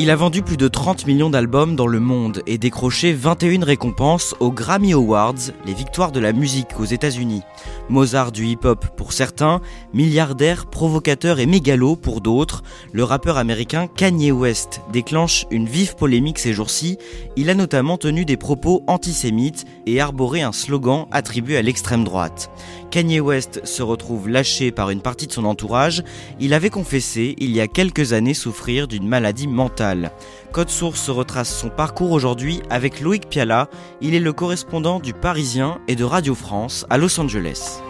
Il a vendu plus de 30 millions d'albums dans le monde et décroché 21 récompenses aux Grammy Awards, les victoires de la musique aux États-Unis. Mozart du hip-hop pour certains, milliardaire, provocateur et mégalo pour d'autres, le rappeur américain Kanye West déclenche une vive polémique ces jours-ci. Il a notamment tenu des propos antisémites et arboré un slogan attribué à l'extrême droite. Kanye West se retrouve lâché par une partie de son entourage. Il avait confessé il y a quelques années souffrir d'une maladie mentale. Code Source retrace son parcours aujourd'hui avec Loïc Piala. Il est le correspondant du Parisien et de Radio France à Los Angeles.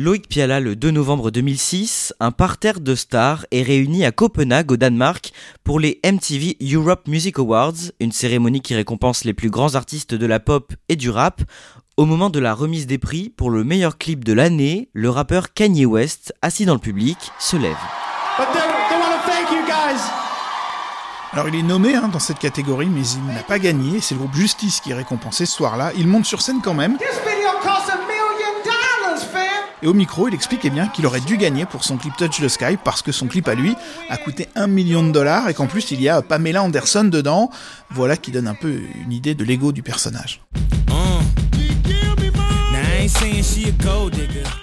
Loïc Piala, le 2 novembre 2006, un parterre de stars est réuni à Copenhague, au Danemark, pour les MTV Europe Music Awards, une cérémonie qui récompense les plus grands artistes de la pop et du rap. Au moment de la remise des prix pour le meilleur clip de l'année, le rappeur Kanye West, assis dans le public, se lève. Alors il est nommé hein, dans cette catégorie, mais il n'a pas gagné. C'est le groupe Justice qui est récompensé ce soir-là. Il monte sur scène quand même. Et au micro, il explique eh bien qu'il aurait dû gagner pour son clip Touch the Sky parce que son clip à lui a coûté un million de dollars et qu'en plus il y a Pamela Anderson dedans. Voilà qui donne un peu une idée de l'ego du personnage.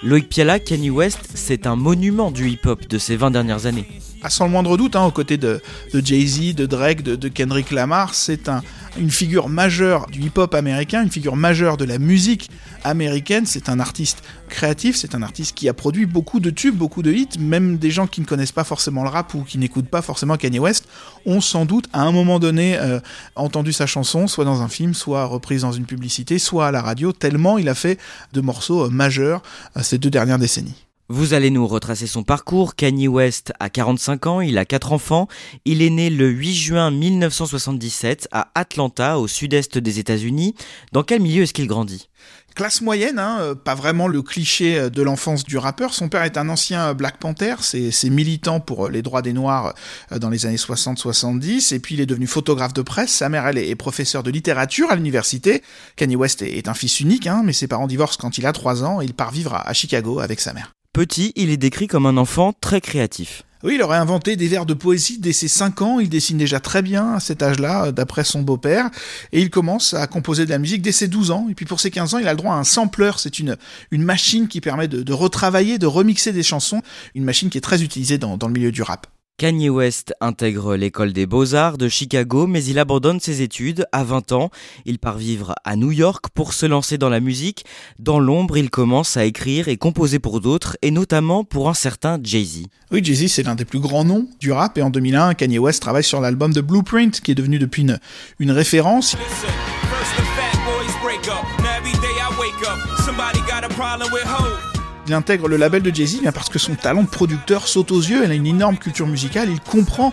Loïc Piala, Kanye West, c'est un monument du hip-hop de ces 20 dernières années. Ah, sans le moindre doute, hein, aux côtés de, Jay-Z, de Drake, de, Kendrick Lamar, c'est un, une figure majeure du hip-hop américain, une figure majeure de la musique américaine. C'est un artiste créatif, c'est un artiste qui a produit beaucoup de tubes, beaucoup de hits. Même des gens qui ne connaissent pas forcément le rap ou qui n'écoutent pas forcément Kanye West ont sans doute à un moment donné euh, entendu sa chanson, soit dans un film, soit reprise dans une publicité, soit à la radio, tellement il a fait de morceaux euh, majeurs euh, ces deux dernières décennies. Vous allez nous retracer son parcours. Kanye West a 45 ans, il a 4 enfants. Il est né le 8 juin 1977 à Atlanta, au sud-est des États-Unis. Dans quel milieu est-ce qu'il grandit? Classe moyenne, hein, euh, pas vraiment le cliché euh, de l'enfance du rappeur. Son père est un ancien Black Panther, c'est militant pour euh, les droits des Noirs dans les années 60-70, et puis il est devenu photographe de presse. Sa mère, elle, est professeure de littérature à l'université. Kanye West est un fils unique, hein, mais ses parents divorcent quand il a 3 ans, et il part vivre à Chicago avec sa mère. Petit, il est décrit comme un enfant très créatif. Oui, il aurait inventé des vers de poésie dès ses 5 ans, il dessine déjà très bien à cet âge-là, d'après son beau-père, et il commence à composer de la musique dès ses 12 ans, et puis pour ses 15 ans, il a le droit à un sampler, c'est une machine qui permet de, retravailler, de remixer des chansons, une machine qui est très utilisée dans le milieu du rap. Kanye West intègre l'école des beaux-arts de Chicago, mais il abandonne ses études à 20 ans. Il part vivre à New York pour se lancer dans la musique. Dans l'ombre, il commence à écrire et composer pour d'autres, et notamment pour un certain Jay-Z. Oui, Jay-Z, c'est l'un des plus grands noms du rap, et en 2001, Kanye West travaille sur l'album de Blueprint, qui est devenu depuis une, une référence. Il intègre le label de Jay-Z parce que son talent de producteur saute aux yeux, il a une énorme culture musicale, il comprend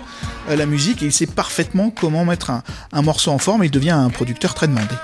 euh, la musique et il sait parfaitement comment mettre un, un morceau en forme et il devient un producteur très demandé.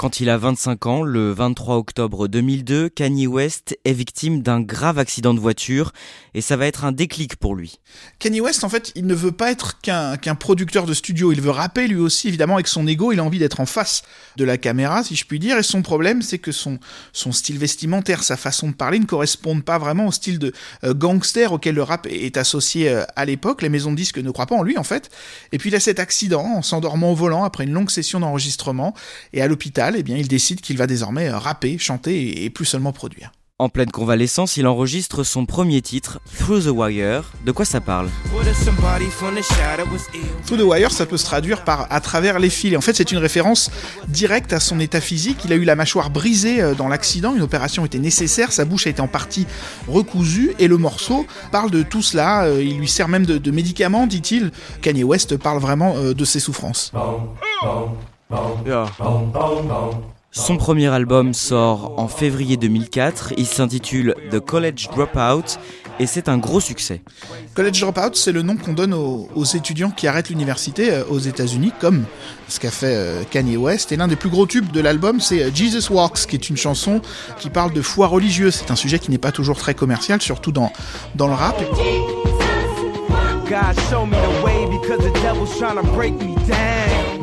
Quand il a 25 ans, le 23 octobre 2002, Kanye West est victime d'un grave accident de voiture et ça va être un déclic pour lui. Kanye West, en fait, il ne veut pas être qu'un producteur de studio, il veut rapper lui aussi, évidemment, avec son ego, il a envie d'être en face de la caméra, si je puis dire, et son problème, c'est que son, style vestimentaire, sa façon de parler ne correspondent pas vraiment au style de euh, gangster auquel le rap est associé euh, à l'époque, les maisons de disques ne croient pas en lui, en fait, et puis il a cet accident en s'endormant au volant après une longue session d'enregistrement, et à l'hôpital, eh bien, il décide qu'il va désormais euh, rapper, chanter et plus seulement produire. En pleine convalescence, il enregistre son premier titre, Through the Wire. De quoi ça parle? Through the Wire, ça peut se traduire par à travers les fils. en fait, c'est une référence directe à son état physique. Il a eu la mâchoire brisée euh, dans l'accident, une opération était nécessaire, sa bouche a été en partie recousue, et le morceau parle de tout cela. Euh, il lui sert même de, médicaments, dit-il. Kanye West parle vraiment de ses souffrances. Son premier album sort en février 2004, il s'intitule The College Dropout et c'est un gros succès. College Dropout, c'est le nom qu'on donne aux, étudiants qui arrêtent l'université euh, aux États-Unis, comme ce qu'a fait euh, Kanye West. Et l'un des plus gros tubes de l'album, c'est euh, Jesus Walks, qui est une chanson qui parle de foi religieuse. C'est un sujet qui n'est pas toujours très commercial, surtout dans, dans le rap.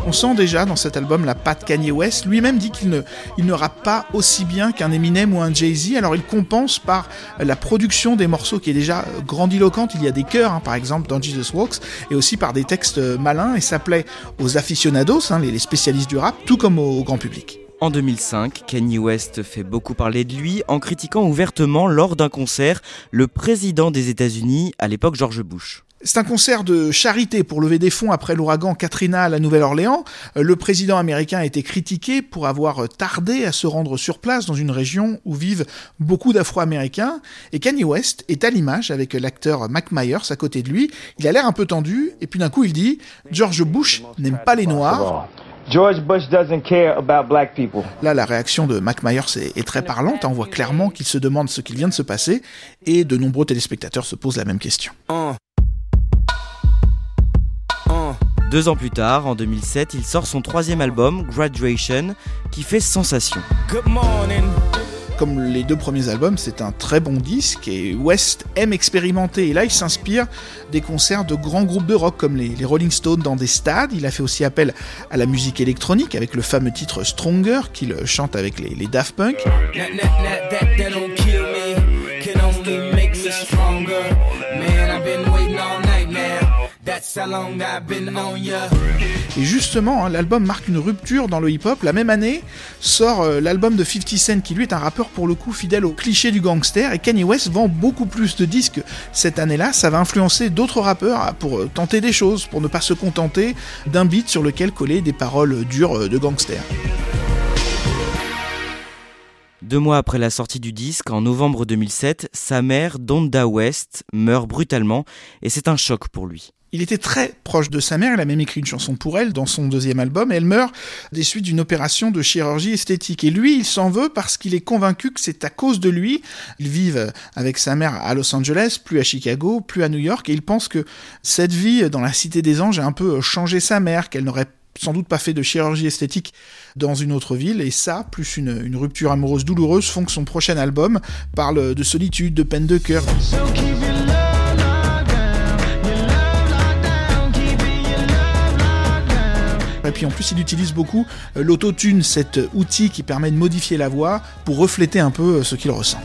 On sent déjà dans cet album la patte Kanye West. Lui-même dit qu'il ne, il ne rappe pas aussi bien qu'un Eminem ou un Jay-Z, alors il compense par la production des morceaux qui est déjà grandiloquente. Il y a des chœurs, hein, par exemple, dans Jesus Walks, et aussi par des textes malins, et ça plaît aux aficionados, hein, les spécialistes du rap, tout comme au grand public. En 2005, Kanye West fait beaucoup parler de lui en critiquant ouvertement lors d'un concert le président des États-Unis, à l'époque George Bush. C'est un concert de charité pour lever des fonds après l'ouragan Katrina à la Nouvelle-Orléans. Euh, le président américain a été critiqué pour avoir tardé à se rendre sur place dans une région où vivent beaucoup d'Afro-Américains. Et Kanye West est à l'image avec l'acteur Mac Myers à côté de lui. Il a l'air un peu tendu et puis d'un coup il dit George Bush n'aime pas les Noirs. George Bush doesn't care about black people. Là, la réaction de Mac Myers est, très parlante. On voit clairement qu'il se demande ce qu'il vient de se passer et de nombreux téléspectateurs se posent la même question. Deux ans plus tard, en 2007, il sort son troisième album, Graduation, qui fait sensation. Comme les deux premiers albums, c'est un très bon disque et West aime expérimenter. Et là, il s'inspire des concerts de grands groupes de rock comme les, Rolling Stones dans des stades. Il a fait aussi appel à la musique électronique avec le fameux titre Stronger qu'il chante avec les, les Daft Punk. Et justement, hein, l'album marque une rupture dans le hip-hop. La même année sort euh, l'album de 50 Cent, qui lui est un rappeur pour le coup fidèle au cliché du gangster. Et Kanye West vend beaucoup plus de disques cette année-là. Ça va influencer d'autres rappeurs hein, pour euh, tenter des choses, pour ne pas se contenter d'un beat sur lequel coller des paroles dures euh, de gangster. Deux mois après la sortie du disque, en novembre 2007, sa mère, Donda West, meurt brutalement et c'est un choc pour lui. Il était très proche de sa mère, il a même écrit une chanson pour elle dans son deuxième album, elle meurt des suites d'une opération de chirurgie esthétique. Et lui, il s'en veut parce qu'il est convaincu que c'est à cause de lui. Ils vivent avec sa mère à Los Angeles, plus à Chicago, plus à New York, et il pense que cette vie dans la Cité des Anges a un peu changé sa mère, qu'elle n'aurait sans doute pas fait de chirurgie esthétique dans une autre ville, et ça, plus une rupture amoureuse douloureuse, font que son prochain album parle de solitude, de peine de cœur. Et puis en plus, il utilise beaucoup euh, l'autotune, cet outil qui permet de modifier la voix pour refléter un peu euh, ce qu'il ressent.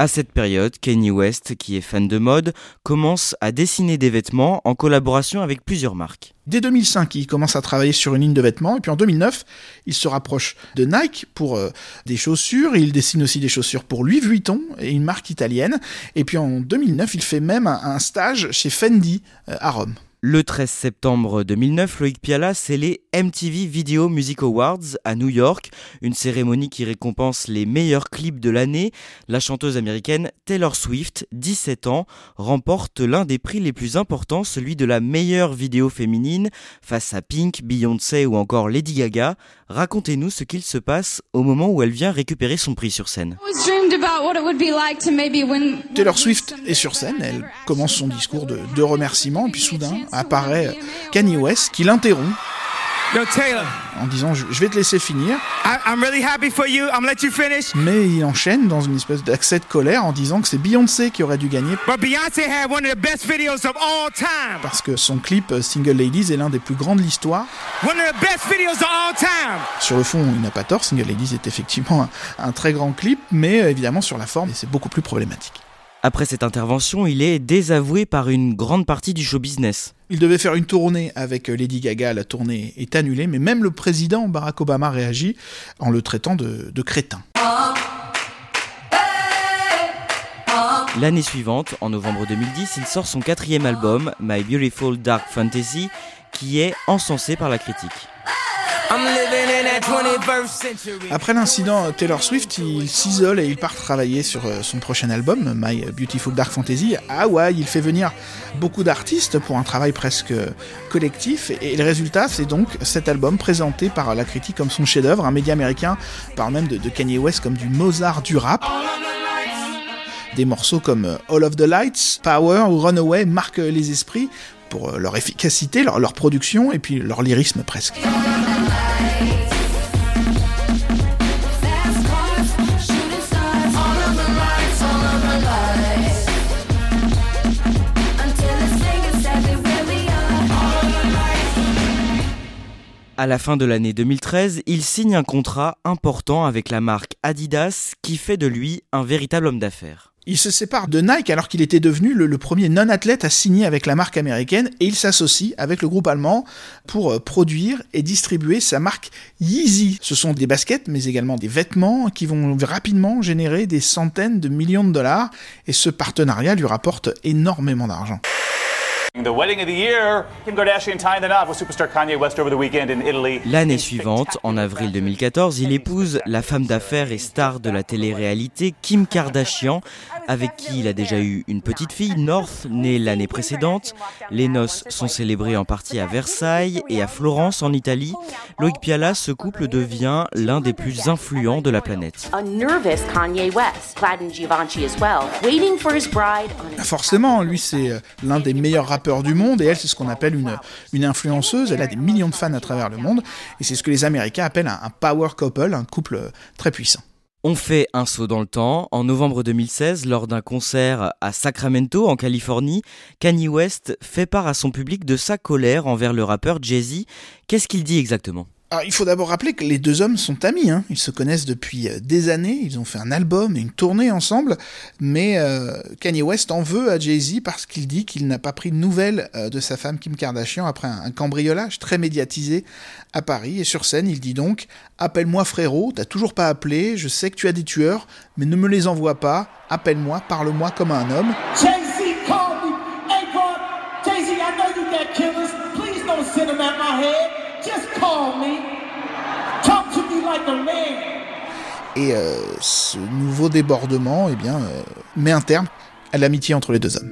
À cette période, Kanye West, qui est fan de mode, commence à dessiner des vêtements en collaboration avec plusieurs marques. Dès 2005, il commence à travailler sur une ligne de vêtements, et puis en 2009, il se rapproche de Nike pour euh, des chaussures, il dessine aussi des chaussures pour Louis Vuitton, une marque italienne, et puis en 2009, il fait même un, stage chez Fendi euh, à Rome. Le 13 septembre 2009, Loïc Piala, c'est les MTV Video Music Awards à New York, une cérémonie qui récompense les meilleurs clips de l'année. La chanteuse américaine Taylor Swift, 17 ans, remporte l'un des prix les plus importants, celui de la meilleure vidéo féminine, face à Pink, Beyoncé ou encore Lady Gaga. Racontez-nous ce qu'il se passe au moment où elle vient récupérer son prix sur scène. Taylor Swift est sur scène, elle commence son discours de, de remerciement, puis soudain apparaît Kanye West qui l'interrompt Yo, Taylor. En disant je vais te laisser finir. I, I'm really happy for you. I'm gonna let you finish. Mais il enchaîne dans une espèce d'accès de colère en disant que c'est Beyoncé qui aurait dû gagner But Beyonce had one of the best videos of all time. parce que son clip euh, Single Ladies est l'un des plus grands de l'histoire. One of the best videos of all time. Sur le fond, il n'a pas tort, Single Ladies est effectivement un, un très grand clip, mais euh, évidemment sur la forme, c'est beaucoup plus problématique. Après cette intervention, il est désavoué par une grande partie du show business. Il devait faire une tournée avec euh, Lady Gaga, la tournée est annulée, mais même le président Barack Obama réagit en le traitant de, de crétin. L'année suivante, en novembre 2010, il sort son quatrième album, My Beautiful Dark Fantasy, qui est encensé par la critique. I'm living in that 21st century. Après l'incident, Taylor Swift, il s'isole et il part travailler sur euh, son prochain album, My Beautiful Dark Fantasy, à Hawaï. Il fait venir beaucoup d'artistes pour un travail presque collectif. Et le résultat, c'est donc cet album présenté par la critique comme son chef-d'œuvre. Un média américain parle même de, de Kanye West comme du Mozart du rap. Des morceaux comme All of the Lights, Power ou Runaway marquent les esprits pour euh, leur efficacité, leur, production et puis leur lyrisme presque. À la fin de l'année 2013, il signe un contrat important avec la marque Adidas qui fait de lui un véritable homme d'affaires. Il se sépare de Nike alors qu'il était devenu le, premier non-athlète à signer avec la marque américaine et il s'associe avec le groupe allemand pour euh, produire et distribuer sa marque Yeezy. Ce sont des baskets mais également des vêtements qui vont rapidement générer des centaines de millions de dollars et ce partenariat lui rapporte énormément d'argent. L'année suivante, en avril 2014, il épouse la femme d'affaires et star de la télé-réalité Kim Kardashian, avec qui il a déjà eu une petite fille, North, née l'année précédente. Les noces sont célébrées en partie à Versailles et à Florence en Italie. Loïc Piala, ce couple devient l'un des plus influents de la planète. Forcément, lui c'est euh, l'un des meilleurs rappeurs du monde et elle c'est ce qu'on appelle une, influenceuse. Elle a des millions de fans à travers le monde et c'est ce que les Américains appellent un, un power couple, un couple euh, très puissant. On fait un saut dans le temps. En novembre 2016, lors d'un concert à Sacramento, en Californie, Kanye West fait part à son public de sa colère envers le rappeur Jay-Z. Qu'est-ce qu'il dit exactement? Alors, il faut d'abord rappeler que les deux hommes sont amis, hein. ils se connaissent depuis euh, des années, ils ont fait un album et une tournée ensemble, mais euh, Kanye West en veut à Jay-Z parce qu'il dit qu'il n'a pas pris de nouvelles euh, de sa femme Kim Kardashian après un, cambriolage très médiatisé à Paris, et sur scène il dit donc « Appelle-moi frérot, t'as toujours pas appelé, je sais que tu as des tueurs, mais ne me les envoie pas, appelle-moi, parle-moi comme un homme ». Jay-Z them at my head. Et euh, ce nouveau débordement eh bien, euh, met un terme à l'amitié entre les deux hommes.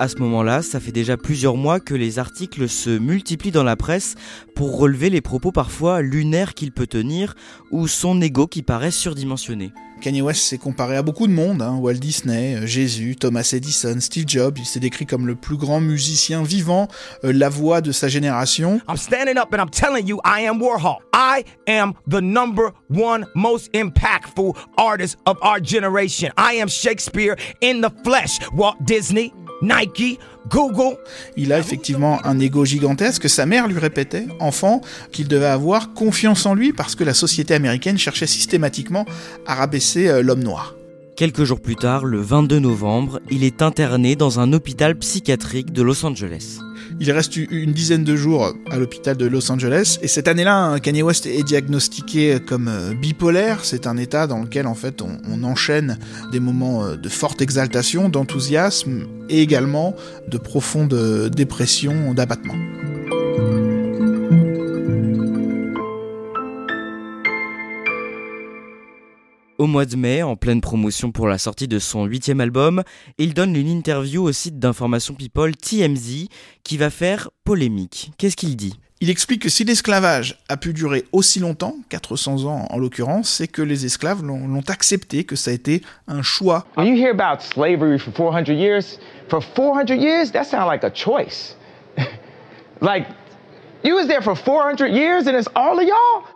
À ce moment-là, ça fait déjà plusieurs mois que les articles se multiplient dans la presse pour relever les propos parfois lunaires qu'il peut tenir ou son ego qui paraît surdimensionné. Kanye West s'est comparé à beaucoup de monde, hein, Walt Disney, euh, Jésus, Thomas Edison, Steve Jobs, il s'est décrit comme le plus grand musicien vivant, euh, la voix de sa génération. I'm standing up and I'm telling you, I am Warhol. I am the number one most impactful artist of our generation. I am Shakespeare in the flesh. Walt Disney, Nike, Google. Il a effectivement un ego gigantesque, sa mère lui répétait, enfant, qu'il devait avoir confiance en lui parce que la société américaine cherchait systématiquement à rabaisser euh, l'homme noir. Quelques jours plus tard, le 22 novembre, il est interné dans un hôpital psychiatrique de Los Angeles. Il reste une dizaine de jours à l'hôpital de Los Angeles et cette année-là, hein, Kanye West est diagnostiqué comme euh, bipolaire. C'est un état dans lequel en fait on, on enchaîne des moments euh, de forte exaltation, d'enthousiasme et également de profonde euh, dépression, d'abattement. Au mois de mai, en pleine promotion pour la sortie de son huitième album, il donne une interview au site d'information People TMZ qui va faire polémique. Qu'est-ce qu'il dit? Il explique que si l'esclavage a pu durer aussi longtemps, 400 ans en l'occurrence, c'est que les esclaves l'ont l'ont accepté, que ça a été un choix. When you hear about slavery for 400 years, for 400 years, that sounds like a choice. Like, you was there for 400 years and it's all of y'all?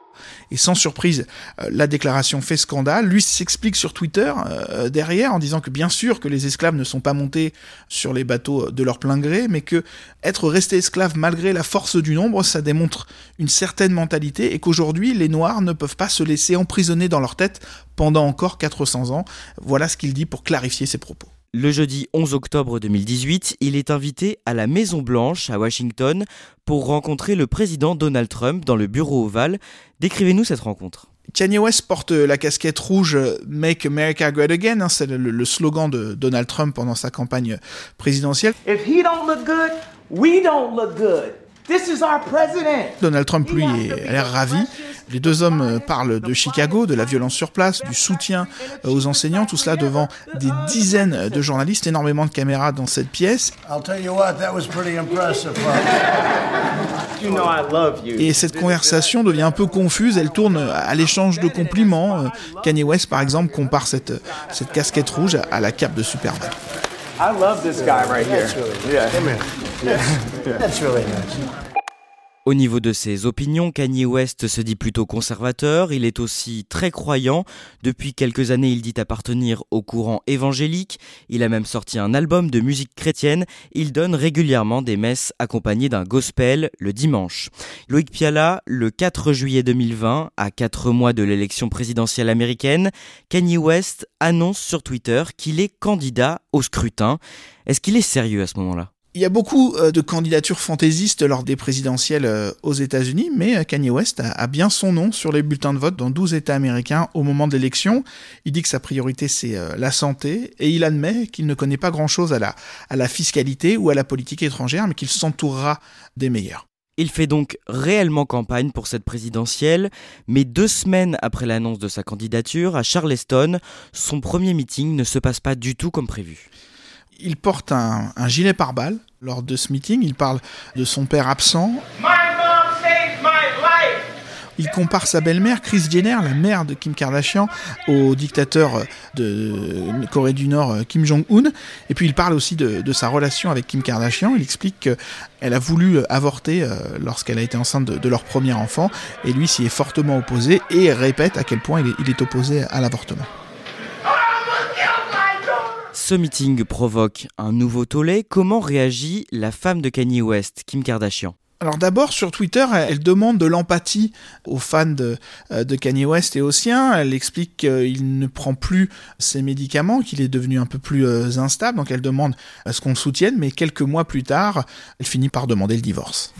Et sans surprise, euh, la déclaration fait scandale. Lui s'explique sur Twitter euh, derrière en disant que bien sûr que les esclaves ne sont pas montés sur les bateaux de leur plein gré, mais que être resté esclave malgré la force du nombre, ça démontre une certaine mentalité et qu'aujourd'hui les Noirs ne peuvent pas se laisser emprisonner dans leur tête pendant encore 400 ans. Voilà ce qu'il dit pour clarifier ses propos. Le jeudi 11 octobre 2018, il est invité à la Maison Blanche à Washington pour rencontrer le président Donald Trump dans le bureau ovale. Décrivez-nous cette rencontre. Kanye West porte la casquette rouge Make America Great Again, hein, c'est le, le slogan de Donald Trump pendant sa campagne présidentielle. If he don't look good, we don't look good. This is our president. Donald Trump, lui, est- a l'air ravi. Les deux hommes euh, parlent de Chicago, de la violence sur place, du soutien euh, aux enseignants, tout cela devant des dizaines de journalistes, énormément de caméras dans cette pièce. I'll tell you what, that was pretty impressive. You know I love you. Et cette conversation devient un peu confuse, elle tourne à l'échange de compliments. Euh, Kanye West, par exemple, compare cette, cette casquette rouge à la cape de Superman. I love this guy right here. Yeah. That's really nice. Au niveau de ses opinions, Kanye West se dit plutôt conservateur, il est aussi très croyant. Depuis quelques années, il dit appartenir au courant évangélique, il a même sorti un album de musique chrétienne, il donne régulièrement des messes accompagnées d'un gospel le dimanche. Loïc Piala, le 4 juillet 2020, à 4 mois de l'élection présidentielle américaine, Kanye West annonce sur Twitter qu'il est candidat au scrutin. Est-ce qu'il est sérieux à ce moment-là? Il y a beaucoup euh, de candidatures fantaisistes lors des présidentielles euh, aux États-Unis, mais euh, Kanye West a, bien son nom sur les bulletins de vote dans 12 États américains au moment de l'élection. Il dit que sa priorité c'est la santé et il admet qu'il ne connaît pas grand-chose à la, à la fiscalité ou à la politique étrangère, mais qu'il s'entourera des meilleurs. Il fait donc réellement campagne pour cette présidentielle, mais deux semaines après l'annonce de sa candidature à Charleston, son premier meeting ne se passe pas du tout comme prévu. Il porte un, un gilet pare-balles lors de ce meeting, il parle de son père absent. Il compare sa belle-mère, Kris Jenner, la mère de Kim Kardashian, au dictateur de Corée du Nord, Kim Jong-un. Et puis il parle aussi de, sa relation avec Kim Kardashian. Il explique qu'elle a voulu avorter euh, lorsqu'elle a été enceinte de, leur premier enfant. Et lui s'y est fortement opposé et répète à quel point il est opposé à l'avortement. Ce meeting provoque un nouveau tollé. Comment réagit la femme de Kanye West, Kim Kardashian? Alors d'abord sur Twitter, elle demande de l'empathie aux fans de, euh, de Kanye West et aux siens. Elle explique qu'il ne prend plus ses médicaments, qu'il est devenu un peu plus euh, instable, donc elle demande à ce qu'on le soutienne, mais quelques mois plus tard, elle finit par demander le divorce.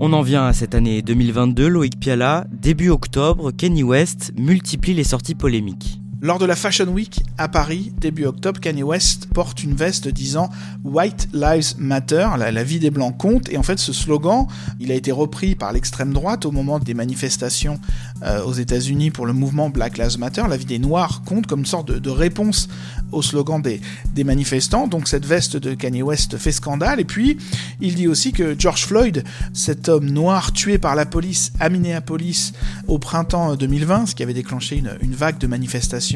On en vient à cette année 2022, Loïc Piala. Début octobre, Kanye West multiplie les sorties polémiques. Lors de la Fashion Week à Paris, début octobre, Kanye West porte une veste disant White Lives Matter, la, vie des blancs compte. Et en fait, ce slogan, il a été repris par l'extrême droite au moment des manifestations euh, aux États-Unis pour le mouvement Black Lives Matter. La vie des noirs compte comme une sorte de, réponse au slogan des, manifestants. Donc cette veste de Kanye West fait scandale. Et puis, il dit aussi que George Floyd, cet homme noir tué par la police à Minneapolis au printemps 2020, ce qui avait déclenché une vague de manifestations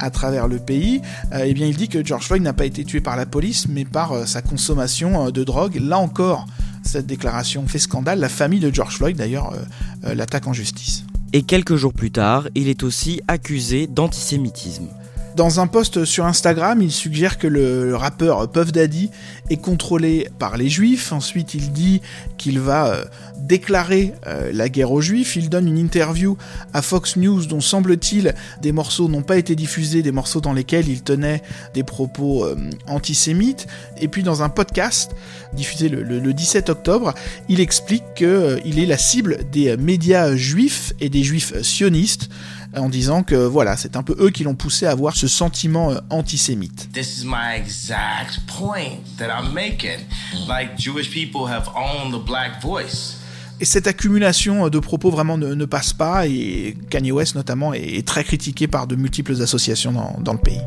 à travers le pays, euh, eh bien il dit que George Floyd n'a pas été tué par la police, mais par euh, sa consommation euh, de drogue. Là encore, cette déclaration fait scandale. La famille de George Floyd, d'ailleurs, l'attaque en justice. Et quelques jours plus tard, il est aussi accusé d'antisémitisme. Dans un post sur Instagram, il suggère que le, rappeur Puff Daddy est contrôlé par les juifs. Ensuite, il dit qu'il va euh, déclarer euh, la guerre aux juifs. Il donne une interview à Fox News dont semble-t-il des morceaux n'ont pas été diffusés, des morceaux dans lesquels il tenait des propos euh, antisémites. Et puis dans un podcast diffusé le 17 octobre, il explique qu'il est la cible des médias juifs et des juifs sionistes en disant que voilà, c'est un peu eux qui l'ont poussé à avoir ce sentiment euh, antisémite. This is my exact point that I'm making. Like, Jewish people have owned the black voice. Et cette accumulation de propos vraiment ne, ne passe pas, et Kanye West notamment est, est très critiqué par de multiples associations dans, dans le pays.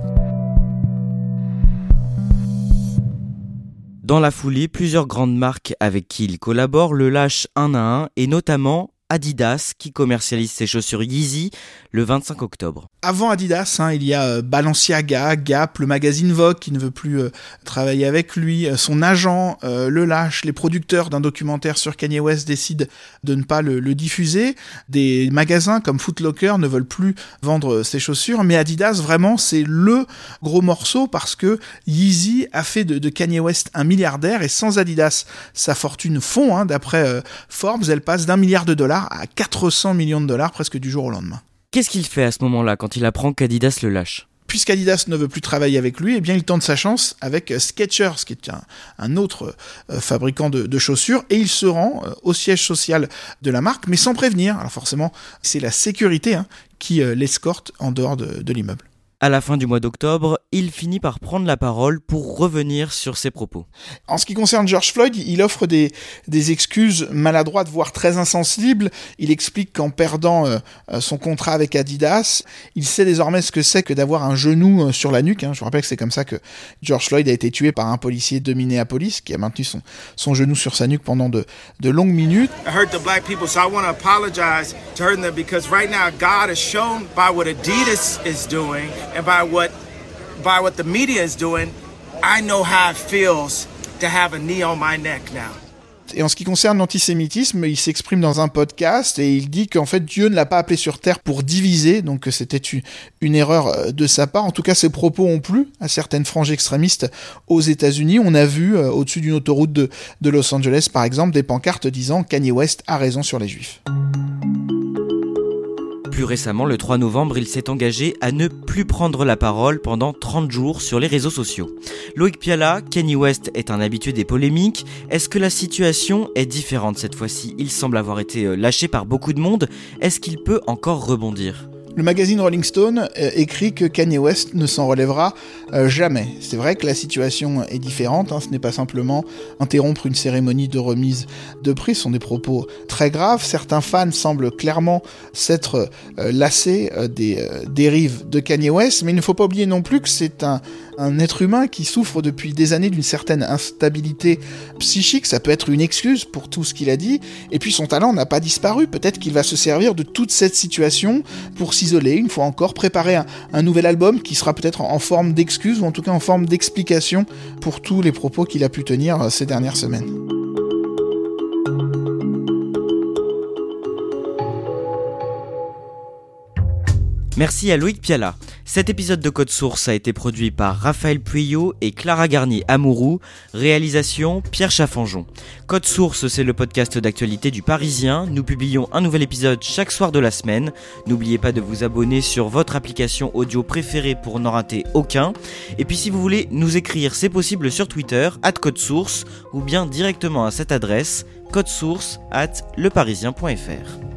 Dans la foulée, plusieurs grandes marques avec qui il collabore le lâchent un à un, et notamment Adidas qui commercialise ses chaussures Yeezy le 25 octobre. Avant Adidas, hein, il y a euh, Balenciaga, Gap, le magazine Vogue qui ne veut plus euh, travailler avec lui, euh, son agent le lâche, les producteurs d'un documentaire sur Kanye West décident de ne pas le, diffuser, des magasins comme Foot Locker ne veulent plus vendre ses chaussures, mais Adidas vraiment c'est le gros morceau parce que Yeezy a fait de, Kanye West un milliardaire et sans Adidas sa fortune fond, hein, d'après Forbes, elle passe d'un milliard de dollars à 400 millions de dollars presque du jour au lendemain. Qu'est-ce qu'il fait à ce moment-là quand il apprend qu'Adidas le lâche? puisqu'Adidas ne veut plus travailler avec lui, eh bien il tente sa chance avec euh, Skechers, qui est un, un autre euh, fabricant de, de chaussures, et il se rend euh, au siège social de la marque, mais sans prévenir. Alors forcément, c'est la sécurité hein, qui euh, l'escorte en dehors de, de l'immeuble. À la fin du mois d'octobre, il finit par prendre la parole pour revenir sur ses propos. En ce qui concerne George Floyd, il offre des, des excuses maladroites, voire très insensibles. Il explique qu'en perdant euh, euh, son contrat avec Adidas, il sait désormais ce que c'est que d'avoir un genou euh, sur la nuque. hein. Je vous rappelle que c'est comme ça que George Floyd a été tué par un policier de Minneapolis qui a maintenu son, son genou sur sa nuque pendant de, de longues minutes. I hurt the black people, so I want to apologize to hurting them because right now God has shown by what Adidas is doing and by what by what the media is doing, I know how it feels to have a knee on my neck now. Et en ce qui concerne l'antisémitisme, il s'exprime dans un podcast et il dit qu'en fait Dieu ne l'a pas appelé sur terre pour diviser, donc c'était une, erreur euh, de sa part. En tout cas, ses propos ont plu à certaines franges extrémistes aux États-Unis. On a vu euh, au-dessus d'une autoroute de Los Angeles, par exemple, des pancartes disant Kanye West a raison sur les Juifs. Plus récemment, le 3 novembre, il s'est engagé à ne plus prendre la parole pendant 30 jours sur les réseaux sociaux. Loïc Piala, Kanye West est un habitué des polémiques. Est-ce que la situation est différente cette fois-ci? Il semble avoir été euh, lâché par beaucoup de monde. Est-ce qu'il peut encore rebondir? Le magazine Rolling Stone euh, écrit que Kanye West ne s'en relèvera euh, jamais. C'est vrai que la situation est différente, hein, ce n'est pas simplement interrompre une cérémonie de remise de prix, ce sont des propos très graves. Certains fans semblent clairement s'être euh, lassés des dérives de Kanye West, mais il ne faut pas oublier non plus que c'est un, un être humain qui souffre depuis des années d'une certaine instabilité psychique, ça peut être une excuse pour tout ce qu'il a dit, et puis son talent n'a pas disparu, peut-être qu'il va se servir de toute cette situation pour s'isoler, une fois encore, préparer un, nouvel album qui sera peut-être en, en forme d'excuse, ou en tout cas en forme d'explication pour tous les propos qu'il a pu tenir euh, ces dernières semaines. Merci à Loïc Piala. Cet épisode de Code Source a été produit par Raphaël Pueyo et Clara Garnier Amourou. Réalisation Pierre Chaffanjon. Code Source, c'est le podcast d'actualité du Parisien. Nous publions un nouvel épisode chaque soir de la semaine. N'oubliez pas de vous abonner sur votre application audio préférée pour n'en rater aucun. Et puis si vous voulez nous écrire, c'est possible sur Twitter, at Code Source, ou bien directement à cette adresse, codesource at leparisien.fr.